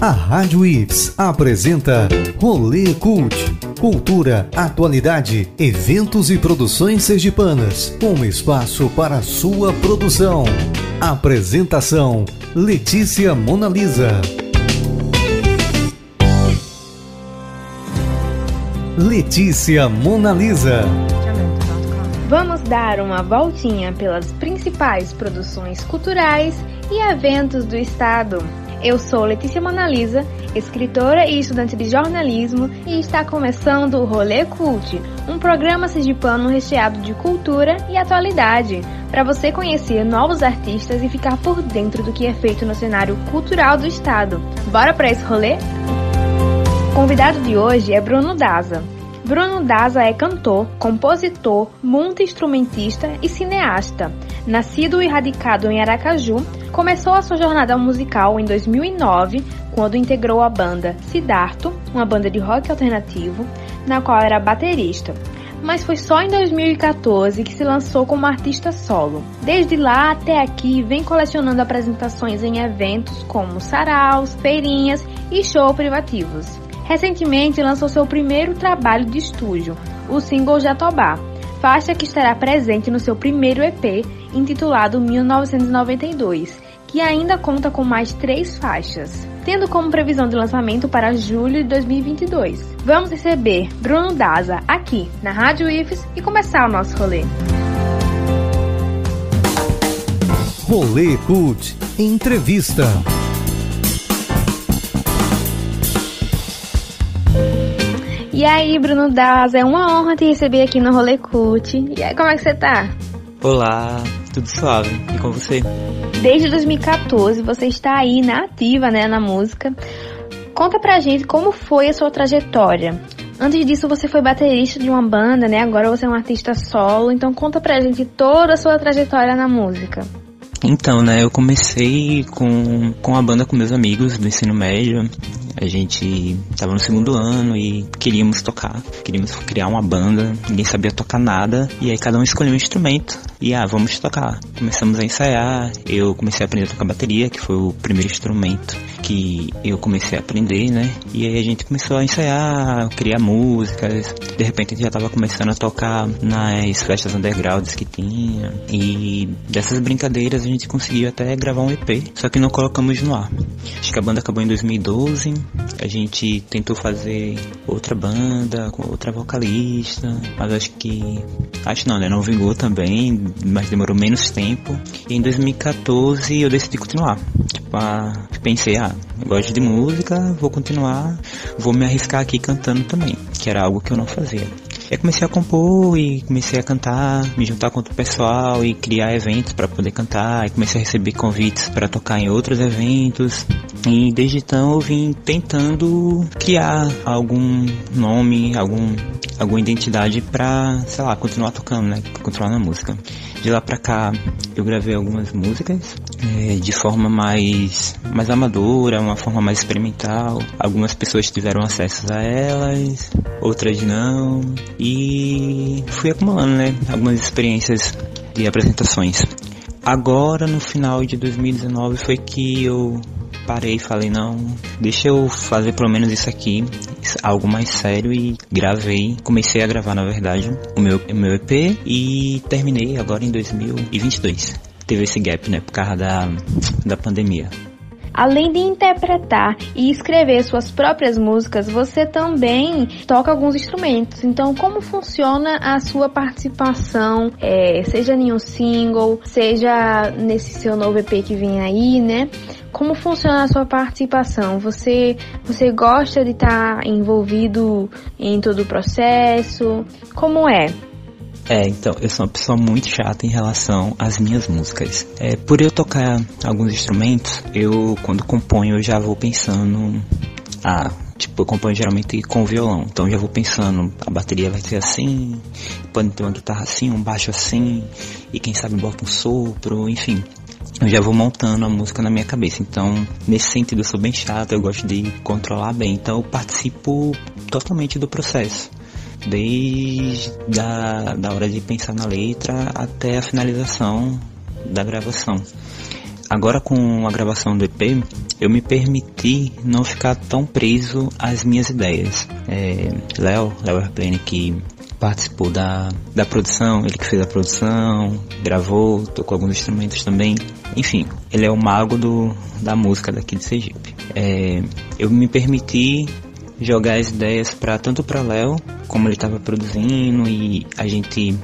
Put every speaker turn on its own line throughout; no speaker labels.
A Rádio Ips apresenta Rolê Cult. Cultura, atualidade, eventos e produções sergipanas. Um espaço para sua produção. Apresentação: Letícia Monalisa. Letícia Monalisa.
Vamos dar uma voltinha pelas principais produções culturais e eventos do estado. Eu sou Letícia Monalisa, escritora e estudante de jornalismo, e está começando o Rolê Cult, um programa sergipano recheado de cultura e atualidade, para você conhecer novos artistas e ficar por dentro do que é feito no cenário cultural do estado. Bora para esse rolê? O convidado de hoje é Bruno Daza. Bruno Daza é cantor, compositor, multi-instrumentista e cineasta. Nascido e radicado em Aracaju, começou a sua jornada musical em 2009, quando integrou a banda Sidarto, uma banda de rock alternativo, na qual era baterista. Mas foi só em 2014 que se lançou como artista solo. Desde lá até aqui, vem colecionando apresentações em eventos como saraus, feirinhas e shows privativos. Recentemente lançou seu primeiro trabalho de estúdio, o single Jatobá, faixa que estará presente no seu primeiro EP, intitulado 1992, que ainda conta com mais três faixas, tendo como previsão de lançamento para julho de 2022. Vamos receber Bruno Daza aqui na Rádio IFES e começar o nosso rolê.
Rolê Cult Entrevista.
E aí, Bruno Daza, é uma honra te receber aqui no Rolê Cult. E aí, como é que você tá?
Olá, tudo suave. E com você?
Desde 2014 você está aí na ativa, né, na música. Conta pra gente como foi a sua trajetória. Antes disso você foi baterista de uma banda, né? Agora você é um artista solo. Então conta pra gente toda a sua trajetória na música.
Então, né, eu comecei com, com a banda com meus amigos do ensino médio. A gente estava no segundo ano e queríamos tocar, queríamos criar uma banda, ninguém sabia tocar nada, e aí cada um escolheu um instrumento. E ah, vamos tocar. Começamos a ensaiar, eu comecei a aprender a tocar bateria, que foi o primeiro instrumento que eu comecei a aprender, né? E aí a gente começou a ensaiar, criar músicas. De repente a gente já estava começando a tocar nas festas undergrounds que tinha. E dessas brincadeiras a gente conseguiu até gravar um EP, só que não colocamos no ar. Acho que a banda acabou em 2012. A gente tentou fazer outra banda com outra vocalista, mas acho que acho não, né? Não vingou também, mas demorou menos tempo. E em 2014 eu decidi continuar. Tipo, pensei, ah, gosto de música, vou continuar, vou me arriscar aqui cantando também, que era algo que eu não fazia. Aí comecei a compor e comecei a cantar, me juntar com outro pessoal e criar eventos para poder cantar. E comecei a receber convites para tocar em outros eventos. E desde então eu vim tentando criar algum nome, algum alguma identidade pra, sei lá, continuar tocando, né? Continuar na música. De lá pra cá eu gravei algumas músicas é, de forma mais, mais amadora, uma forma mais experimental. Algumas pessoas tiveram acesso a elas, outras não. E fui acumulando, né? Algumas experiências de apresentações. Agora, no final de 2019, foi que eu parei e falei, não, deixa eu fazer pelo menos isso aqui, algo mais sério e gravei, comecei a gravar na verdade o meu, o meu EP e terminei agora em 2022. Teve esse gap, né, por causa da, da pandemia.
Além de interpretar e escrever suas próprias músicas, você também toca alguns instrumentos. Então, como funciona a sua participação, é, seja em um single, seja nesse seu novo EP que vem aí, né? Como funciona a sua participação? Você, você gosta de estar tá envolvido em todo o processo? Como é?
É, então, eu sou uma pessoa muito chata em relação às minhas músicas. É, por eu tocar alguns instrumentos, eu, quando componho, eu já vou pensando. Ah, tipo, eu componho geralmente com violão. Então, já vou pensando, a bateria vai ser assim, pode ter uma guitarra assim, um baixo assim, e quem sabe bota um sopro, enfim. Eu já vou montando a música na minha cabeça. Então, nesse sentido, eu sou bem chato, eu gosto de controlar bem. Então, eu participo totalmente do processo desde da, da hora de pensar na letra até a finalização da gravação. agora com a gravação do EP, eu me permiti não ficar tão preso às minhas ideias. É, Léo, Léo Airplane, que participou da, da produção, ele que fez a produção, gravou, tocou alguns instrumentos também. Enfim, ele é o mago do, da música daqui de Sergipe. É, eu me permiti jogar as ideias para tanto para Léo, como ele estava produzindo e a gente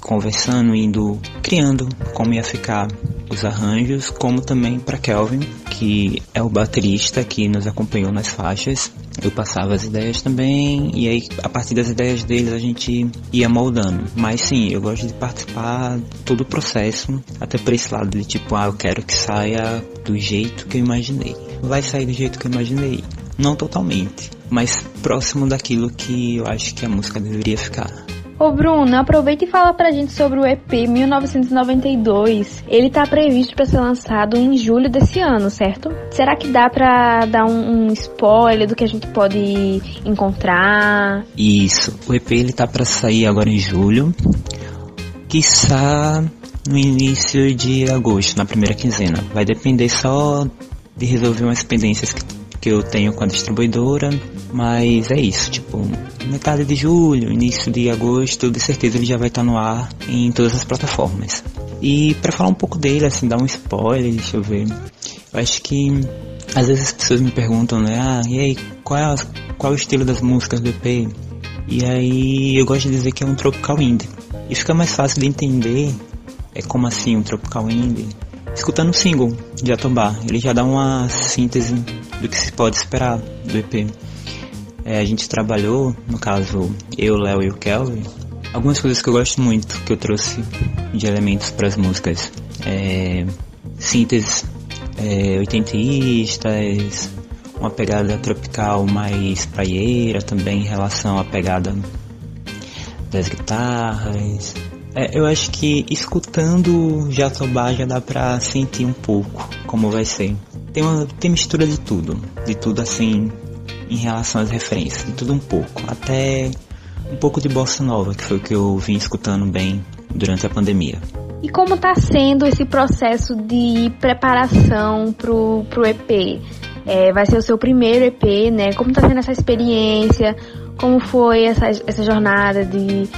conversando, indo criando como ia ficar os arranjos, como também para Kelvin, que é o baterista que nos acompanhou nas faixas. Eu passava as ideias também e aí a partir das ideias deles a gente ia moldando. Mas sim, eu gosto de participar todo o processo, até por esse lado de tipo, ah, eu quero que saia do jeito que eu imaginei. Vai sair do jeito que eu imaginei. Não totalmente, mas próximo daquilo que eu acho que a música deveria ficar.
Ô Bruno, aproveita e fala pra gente sobre o EP 1992. Ele tá previsto para ser lançado em julho desse ano, certo? Será que dá pra dar um, um spoiler do que a gente pode encontrar?
Isso, o EP ele tá para sair agora em julho. Quiçá no início de agosto, na primeira quinzena. Vai depender só de resolver umas pendências que que eu tenho com a distribuidora, mas é isso, tipo, metade de julho, início de agosto, de certeza ele já vai estar no ar em todas as plataformas. E para falar um pouco dele, assim, dar um spoiler, deixa eu ver. Eu acho que às vezes as pessoas me perguntam, né, ah, e aí, qual é, qual é o estilo das músicas do EP? E aí eu gosto de dizer que é um tropical indie. E fica mais fácil de entender, é como assim um tropical indie? Escutando o single de Atobá, ele já dá uma síntese do que se pode esperar do EP. É, a gente trabalhou, no caso eu, Léo e o Kelvin, algumas coisas que eu gosto muito que eu trouxe de elementos para as músicas. É, sínteses é, oitentistas, uma pegada tropical mais praieira também em relação à pegada das guitarras. É, eu acho que escutando Jatobá já dá pra sentir um pouco como vai ser tem, uma, tem mistura de tudo. De tudo assim, em relação às referências. De tudo um pouco. Até um pouco de bossa nova, que foi o que eu vim escutando bem durante a pandemia.
E como está sendo esse processo de preparação pro, pro EP? É, vai ser o seu primeiro EP, né? Como está sendo essa experiência? Como foi essa, essa jornada de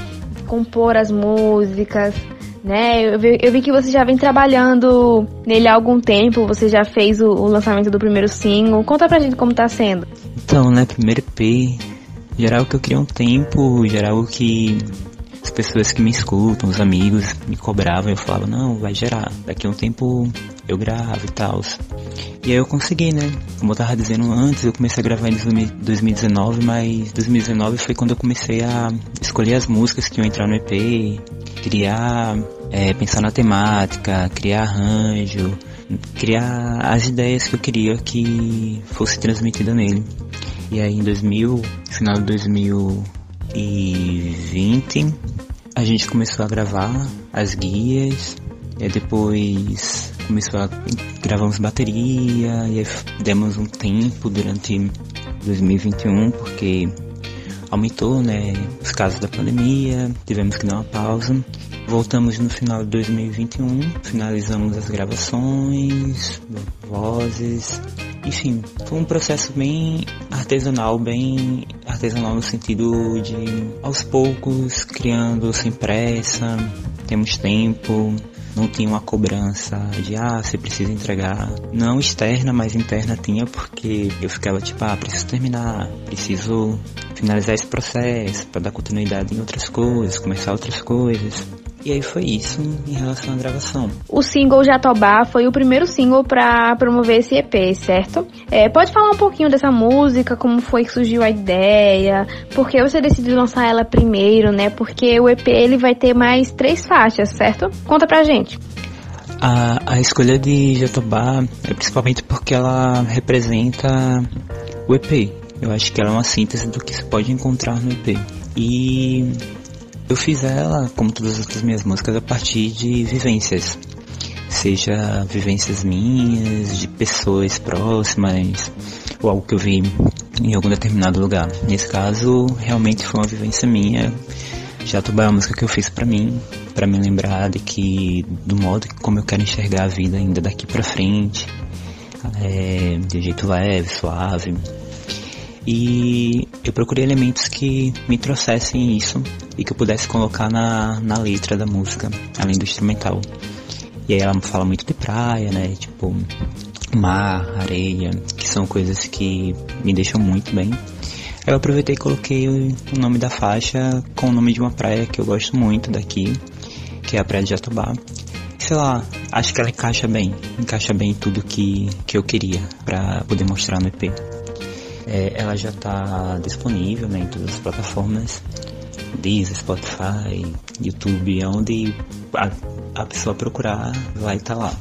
compor as músicas? Né? Eu vi, eu vi, que você já vem trabalhando nele há algum tempo, você já fez o, o, lançamento do primeiro single. Conta pra gente como tá sendo.
Então, né, primeiro EP, geral que eu queria um tempo, geral que as pessoas que me escutam, os amigos me cobravam, eu falava, não, vai gerar, daqui a um tempo eu gravo e tal. E aí eu consegui, né? Como eu tava dizendo antes, eu comecei a gravar em 2019, mas 2019 foi quando eu comecei a escolher as músicas que iam entrar no EP, criar, é, pensar na temática, criar arranjo, criar as ideias que eu queria que fosse transmitida nele. E aí em 2000, final de 2020, a gente começou a gravar as guias, e depois começou a gravamos bateria e demos um tempo durante 2021 porque aumentou, né, os casos da pandemia, tivemos que dar uma pausa. Voltamos no final de 2021, finalizamos as gravações, vozes, enfim, foi um processo bem artesanal, bem artesanal no sentido de aos poucos criando sem pressa, temos tempo, não tinha uma cobrança de ah, você precisa entregar. Não externa, mas interna tinha porque eu ficava tipo, ah, preciso terminar, preciso finalizar esse processo para dar continuidade em outras coisas, começar outras coisas. E aí foi isso em relação à gravação.
O single Jatobá foi o primeiro single para promover esse EP, certo? É, pode falar um pouquinho dessa música, como foi que surgiu a ideia, por que você decidiu lançar ela primeiro, né? Porque o EP ele vai ter mais três faixas, certo? Conta pra gente.
A, a escolha de Jatobá é principalmente porque ela representa o EP. Eu acho que ela é uma síntese do que se pode encontrar no EP. E eu fiz ela, como todas as outras minhas músicas, a partir de vivências. Seja vivências minhas, de pessoas próximas, ou algo que eu vi em algum determinado lugar. Nesse caso, realmente foi uma vivência minha. Já é uma música que eu fiz pra mim, para me lembrar de que do modo como eu quero enxergar a vida ainda daqui para frente, é, de jeito leve, suave. E eu procurei elementos que me trouxessem isso e que eu pudesse colocar na, na letra da música, além do instrumental. E aí ela fala muito de praia, né? Tipo, mar, areia, que são coisas que me deixam muito bem. Eu aproveitei e coloquei o nome da faixa com o nome de uma praia que eu gosto muito daqui, que é a Praia de Jatobá. Sei lá, acho que ela encaixa bem, encaixa bem tudo que, que eu queria para poder mostrar no EP. É, ela já está disponível né, em todas as plataformas, Deezer, Spotify, YouTube, onde a, a pessoa procurar vai estar tá lá.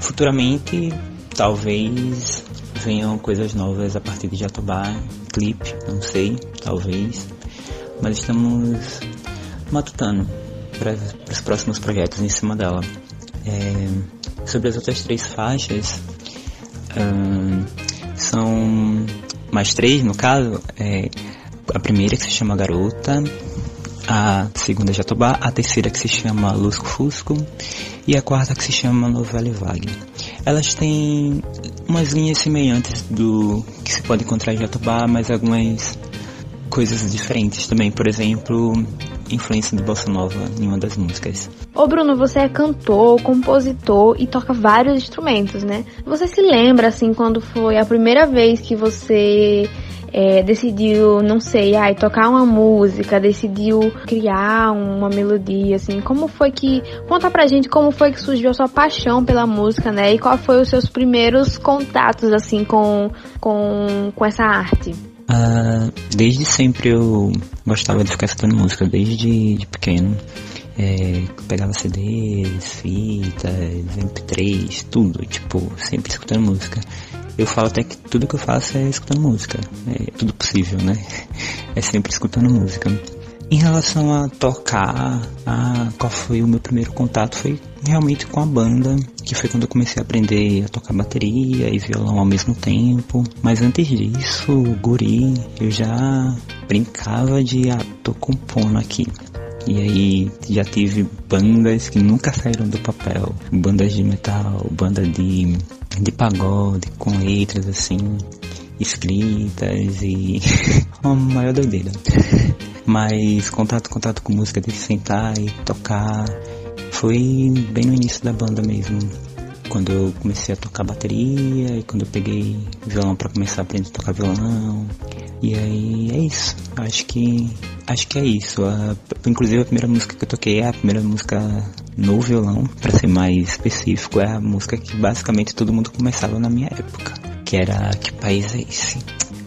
Futuramente, talvez venham coisas novas a partir de Jatobá, clipe, não sei, talvez. Mas estamos matutando para os próximos projetos em cima dela. É, sobre as outras três faixas, hum, são mais três no caso. É, a primeira que se chama Garota, a segunda Jatobá, a terceira que se chama Lusco Fusco e a quarta que se chama Novela Vague. Elas têm umas linhas semelhantes do que se pode encontrar em Jatobá, mas algumas coisas diferentes também. Por exemplo, influência do Bossa Nova em uma das músicas.
Ô Bruno, você é cantor, compositor e toca vários instrumentos, né? Você se lembra, assim, quando foi a primeira vez que você é, decidiu, não sei, ai, tocar uma música, decidiu criar uma melodia, assim, como foi que, conta pra gente como foi que surgiu a sua paixão pela música, né, e qual foi os seus primeiros contatos, assim, com, com, com essa arte?
Uh, desde sempre eu gostava de ficar escutando música, desde de pequeno. É, pegava CDs, fitas, MP3, tudo, tipo, sempre escutando música. Eu falo até que tudo que eu faço é escutando música. É tudo possível, né? É sempre escutando música. Em relação a tocar, a qual foi o meu primeiro contato foi realmente com a banda, que foi quando eu comecei a aprender a tocar bateria e violão ao mesmo tempo. Mas antes disso, guri, eu já brincava de ah, tô compondo aqui. E aí já tive bandas que nunca saíram do papel, bandas de metal, banda de de pagode, com letras assim, escritas e uma maior doideira. Mas contato, contato com música de sentar e tocar foi bem no início da banda mesmo. Quando eu comecei a tocar bateria e quando eu peguei violão para começar a aprender a tocar violão. E aí é isso. Acho que acho que é isso. A, inclusive a primeira música que eu toquei é a primeira música no violão, para ser mais específico, é a música que basicamente todo mundo começava na minha época, que era Que País é Esse?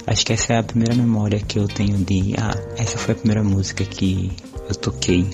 Acho que essa é a primeira memória que eu tenho de, ah, essa foi a primeira música que eu toquei.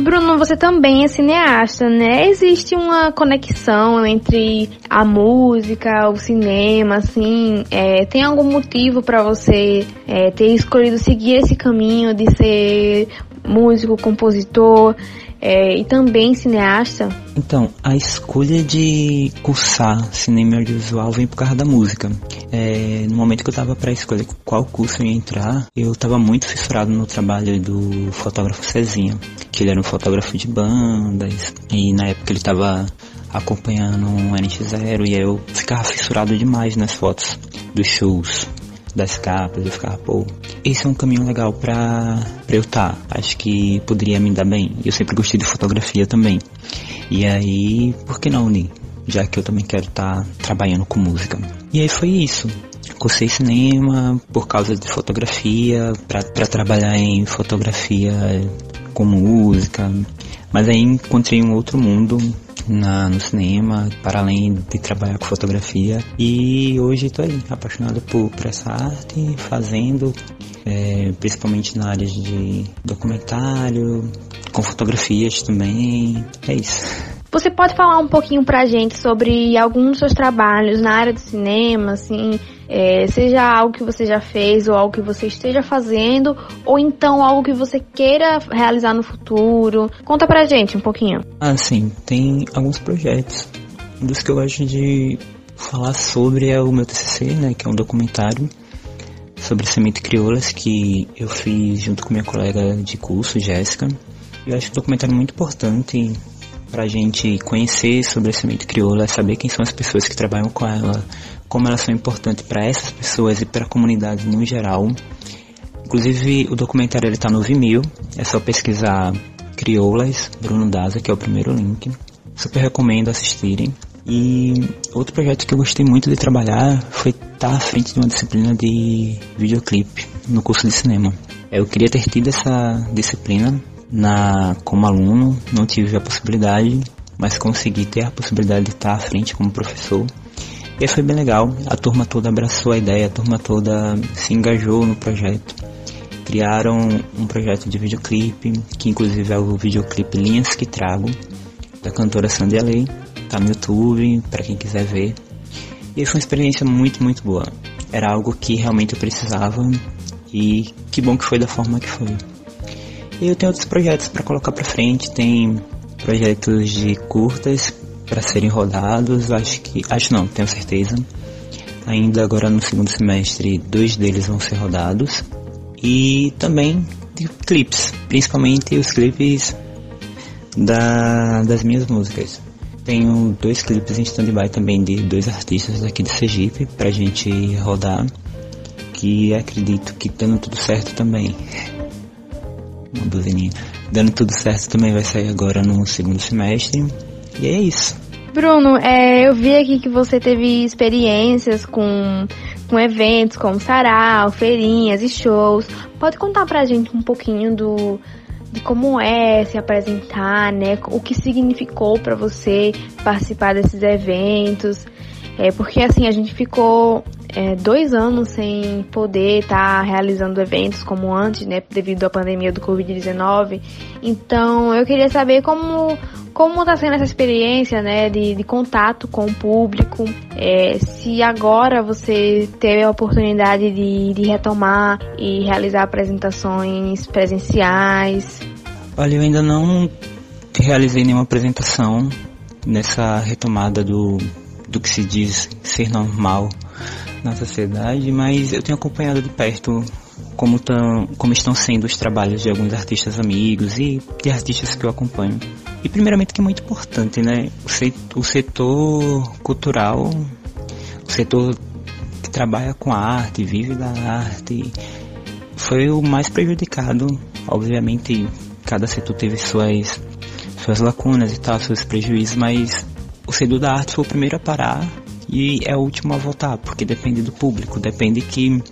Bruno, você também é cineasta, né? Existe uma conexão entre a música, o cinema, assim? É, tem algum motivo para você é, ter escolhido seguir esse caminho de ser músico, compositor? é, e também cineasta.
Então, a escolha de cursar cinema audiovisual vem por causa da música. É, no momento que eu estava para escolher qual curso eu ia entrar, eu estava muito fissurado no trabalho do fotógrafo Cezinha, que ele era um fotógrafo de bandas, e na época ele estava acompanhando um NX0 e eu ficava fissurado demais nas fotos dos shows das capas, eu ficava, pô, esse é um caminho legal pra, pra eu estar. Tá. Acho que poderia me dar bem. Eu sempre gostei de fotografia também. E aí, por que não unir? Já que eu também quero estar tá trabalhando com música. E aí foi isso. Cursei cinema por causa de fotografia, para trabalhar em fotografia com música. Mas aí encontrei um outro mundo na, no cinema, para além de trabalhar com fotografia. E hoje estou aí, apaixonado por, por essa arte, fazendo, é, principalmente na área de documentário, com fotografias também. É isso.
Você pode falar um pouquinho pra gente sobre alguns dos seus trabalhos na área do cinema, assim, é, seja algo que você já fez ou algo que você esteja fazendo, ou então algo que você queira realizar no futuro. Conta pra gente um pouquinho.
Ah, sim, tem alguns projetos. Um dos que eu gosto de falar sobre é o meu TCC, né, que é um documentário sobre semente crioulas que eu fiz junto com minha colega de curso, Jéssica. Eu acho o documentário muito importante para a gente conhecer sobre a semente crioula, saber quem são as pessoas que trabalham com ela, como elas são importantes para essas pessoas e para a comunidade no geral. Inclusive, o documentário está no Vimeo, é só pesquisar Crioulas, Bruno Daza, que é o primeiro link. Super recomendo assistirem. E outro projeto que eu gostei muito de trabalhar foi estar à frente de uma disciplina de videoclipe no curso de cinema. Eu queria ter tido essa disciplina na como aluno, não tive a possibilidade, mas consegui ter a possibilidade de estar à frente como professor. E foi bem legal, a turma toda abraçou a ideia, a turma toda se engajou no projeto. Criaram um projeto de videoclipe, que inclusive é o videoclipe Linhas que Trago, da cantora Sandy Alei. Tá no YouTube, para quem quiser ver. E foi uma experiência muito, muito boa. Era algo que realmente eu precisava e que bom que foi da forma que foi. E eu tenho outros projetos para colocar para frente, tem projetos de curtas para serem rodados, acho que, acho não, tenho certeza. Ainda agora no segundo semestre, dois deles vão ser rodados. E também clipes, principalmente os clipes da, das minhas músicas. Tenho dois clipes em stand-by também de dois artistas aqui de Sergipe pra gente rodar. Que acredito que dando tudo certo também. Uma buzininha. Dando tudo certo também vai sair agora no segundo semestre. E é isso.
Bruno, é, eu vi aqui que você teve experiências com, com eventos como sarau, feirinhas e shows. Pode contar pra gente um pouquinho do, de como é se apresentar, né? O que significou para você participar desses eventos. É porque assim a gente ficou é, dois anos sem poder estar tá realizando eventos como antes, né? Devido à pandemia do Covid-19. Então eu queria saber como como está sendo essa experiência, né, de, de contato com o público? É, se agora você teve a oportunidade de, de retomar e realizar apresentações presenciais?
Olha, eu ainda não realizei nenhuma apresentação nessa retomada do, do que se diz ser normal na sociedade, mas eu tenho acompanhado de perto como, tão, como estão sendo os trabalhos de alguns artistas amigos e de artistas que eu acompanho. E primeiramente que é muito importante, né? O setor cultural, o setor que trabalha com a arte, vive da arte, foi o mais prejudicado. Obviamente, cada setor teve suas, suas lacunas e tal, seus prejuízos, mas o setor da arte foi o primeiro a parar e é o último a voltar, porque depende do público, depende que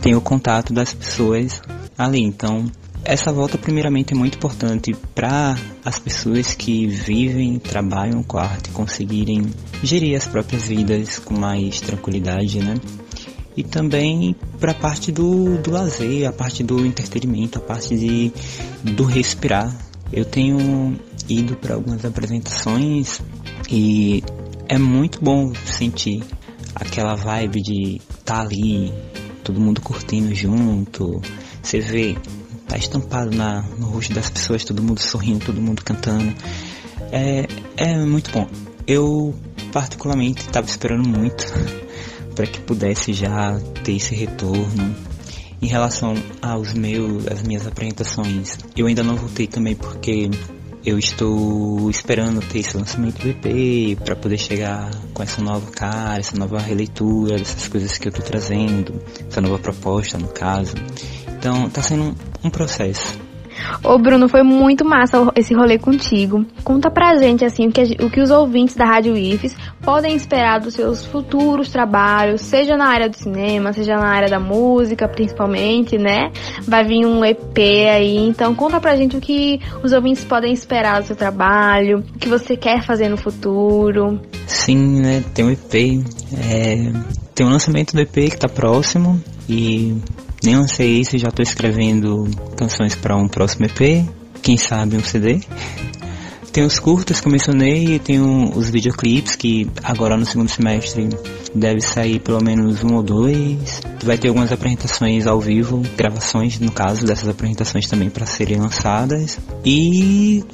tenha o contato das pessoas ali. Então, essa volta primeiramente é muito importante para as pessoas que vivem, trabalham com arte conseguirem gerir as próprias vidas com mais tranquilidade, né? E também para a parte do, do lazer, a parte do entretenimento, a parte de, do respirar. Eu tenho ido para algumas apresentações e é muito bom sentir aquela vibe de estar tá ali, todo mundo curtindo junto. Você vê, tá estampado na, no rosto das pessoas, todo mundo sorrindo, todo mundo cantando. É, é muito bom. Eu particularmente estava esperando muito para que pudesse já ter esse retorno. Em relação aos meus, as minhas apresentações, eu ainda não voltei também porque eu estou esperando ter esse lançamento do EP para poder chegar com essa nova cara, essa nova releitura dessas coisas que eu estou trazendo, essa nova proposta no caso. Então tá sendo um processo.
Ô Bruno, foi muito massa esse rolê contigo. Conta pra gente assim o que, o que os ouvintes da Rádio IFES podem esperar dos seus futuros trabalhos, seja na área do cinema, seja na área da música, principalmente, né? Vai vir um EP aí, então conta pra gente o que os ouvintes podem esperar do seu trabalho, o que você quer fazer no futuro.
Sim, né? Tem um EP, é... tem um lançamento do EP que tá próximo e nem lancei isso, já estou escrevendo canções para um próximo EP, quem sabe um CD. Tem os curtas que eu mencionei e tem os videoclipes que agora no segundo semestre deve sair pelo menos um ou dois. Vai ter algumas apresentações ao vivo, gravações no caso dessas apresentações também para serem lançadas. E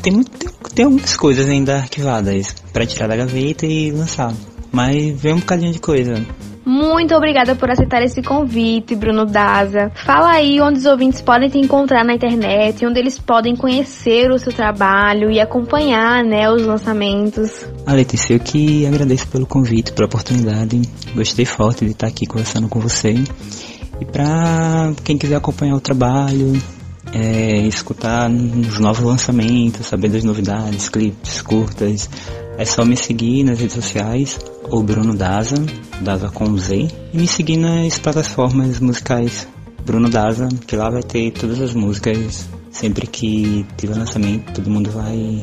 tem, tem, tem algumas coisas ainda arquivadas para tirar da gaveta e lançar. Mas vem um bocadinho de coisa.
Muito obrigada por aceitar esse convite, Bruno Daza. Fala aí onde os ouvintes podem te encontrar na internet, onde eles podem conhecer o seu trabalho e acompanhar, né, os lançamentos.
A Letícia, eu que agradeço pelo convite, pela oportunidade. Gostei forte de estar aqui conversando com você. E para quem quiser acompanhar o trabalho, é, escutar os novos lançamentos, saber das novidades, clipes, curtas, é só me seguir nas redes sociais, o Bruno Daza, Daza com Z, e me seguir nas plataformas musicais Bruno Daza, que lá vai ter todas as músicas. Sempre que tiver lançamento, todo mundo vai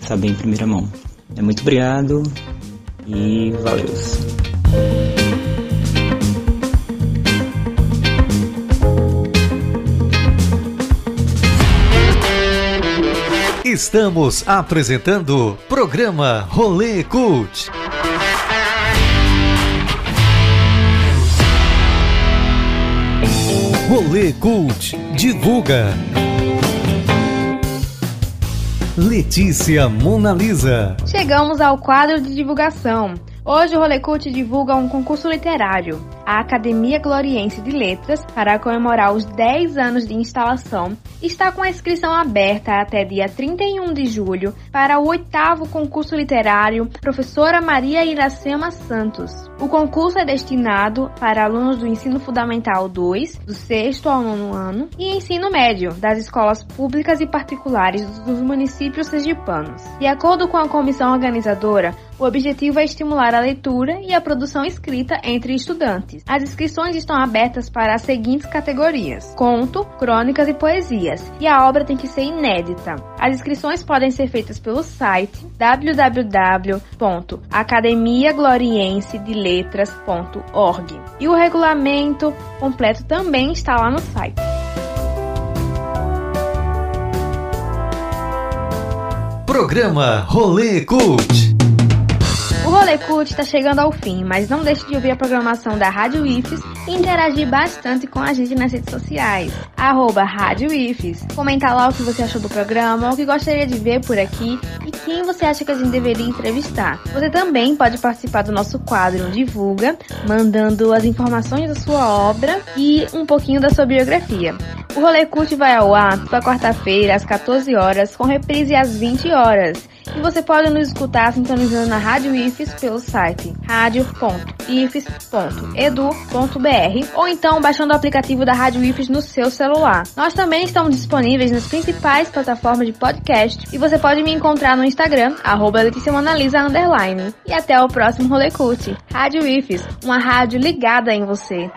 saber em primeira mão. É muito obrigado e valeu.
Estamos apresentando programa Rolê Cult. Rolê Cult divulga. Letícia Monalisa.
Chegamos ao quadro de divulgação. Hoje o Rolê Cult divulga um concurso literário a Academia Gloriense de Letras, para comemorar os 10 anos de instalação, está com a inscrição aberta até dia 31 de julho para o oitavo concurso literário Professora Maria Iracema Santos. O concurso é destinado para alunos do ensino fundamental 2, do sexto ao nono ano, e ensino médio, das escolas públicas e particulares dos municípios sergipanos. De acordo com a comissão organizadora, o objetivo é estimular a leitura e a produção escrita entre estudantes as inscrições estão abertas para as seguintes categorias: conto, crônicas e poesias, e a obra tem que ser inédita. As inscrições podem ser feitas pelo site www.academiagloriensedeletras.org. E o regulamento completo também está lá no site.
Programa Rolê Cult.
O Rolê Cult está chegando ao fim, mas não deixe de ouvir a programação da Rádio IFES e interagir bastante com a gente nas redes sociais. Arroba Rádio IFES. Comenta lá o que você achou do programa, o que gostaria de ver por aqui e quem você acha que a gente deveria entrevistar. Você também pode participar do nosso quadro Divulga, mandando as informações da sua obra e um pouquinho da sua biografia. O Rolê Cult vai ao ar toda quarta-feira às 14 horas, com reprise às 20 horas. E você pode nos escutar sintonizando na Rádio IFES pelo site radio.ifes.edu.br ou então baixando o aplicativo da Rádio IFES no seu celular. Nós também estamos disponíveis nas principais plataformas de podcast e você pode me encontrar no Instagram, arroba Underline. E até o próximo Rolê Cult. Rádio IFES, uma rádio ligada em você.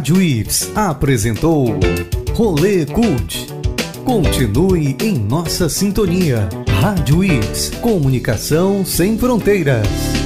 Rádio Ips apresentou Rolê Cult. Continue em nossa sintonia. Rádio Ips, comunicação sem fronteiras.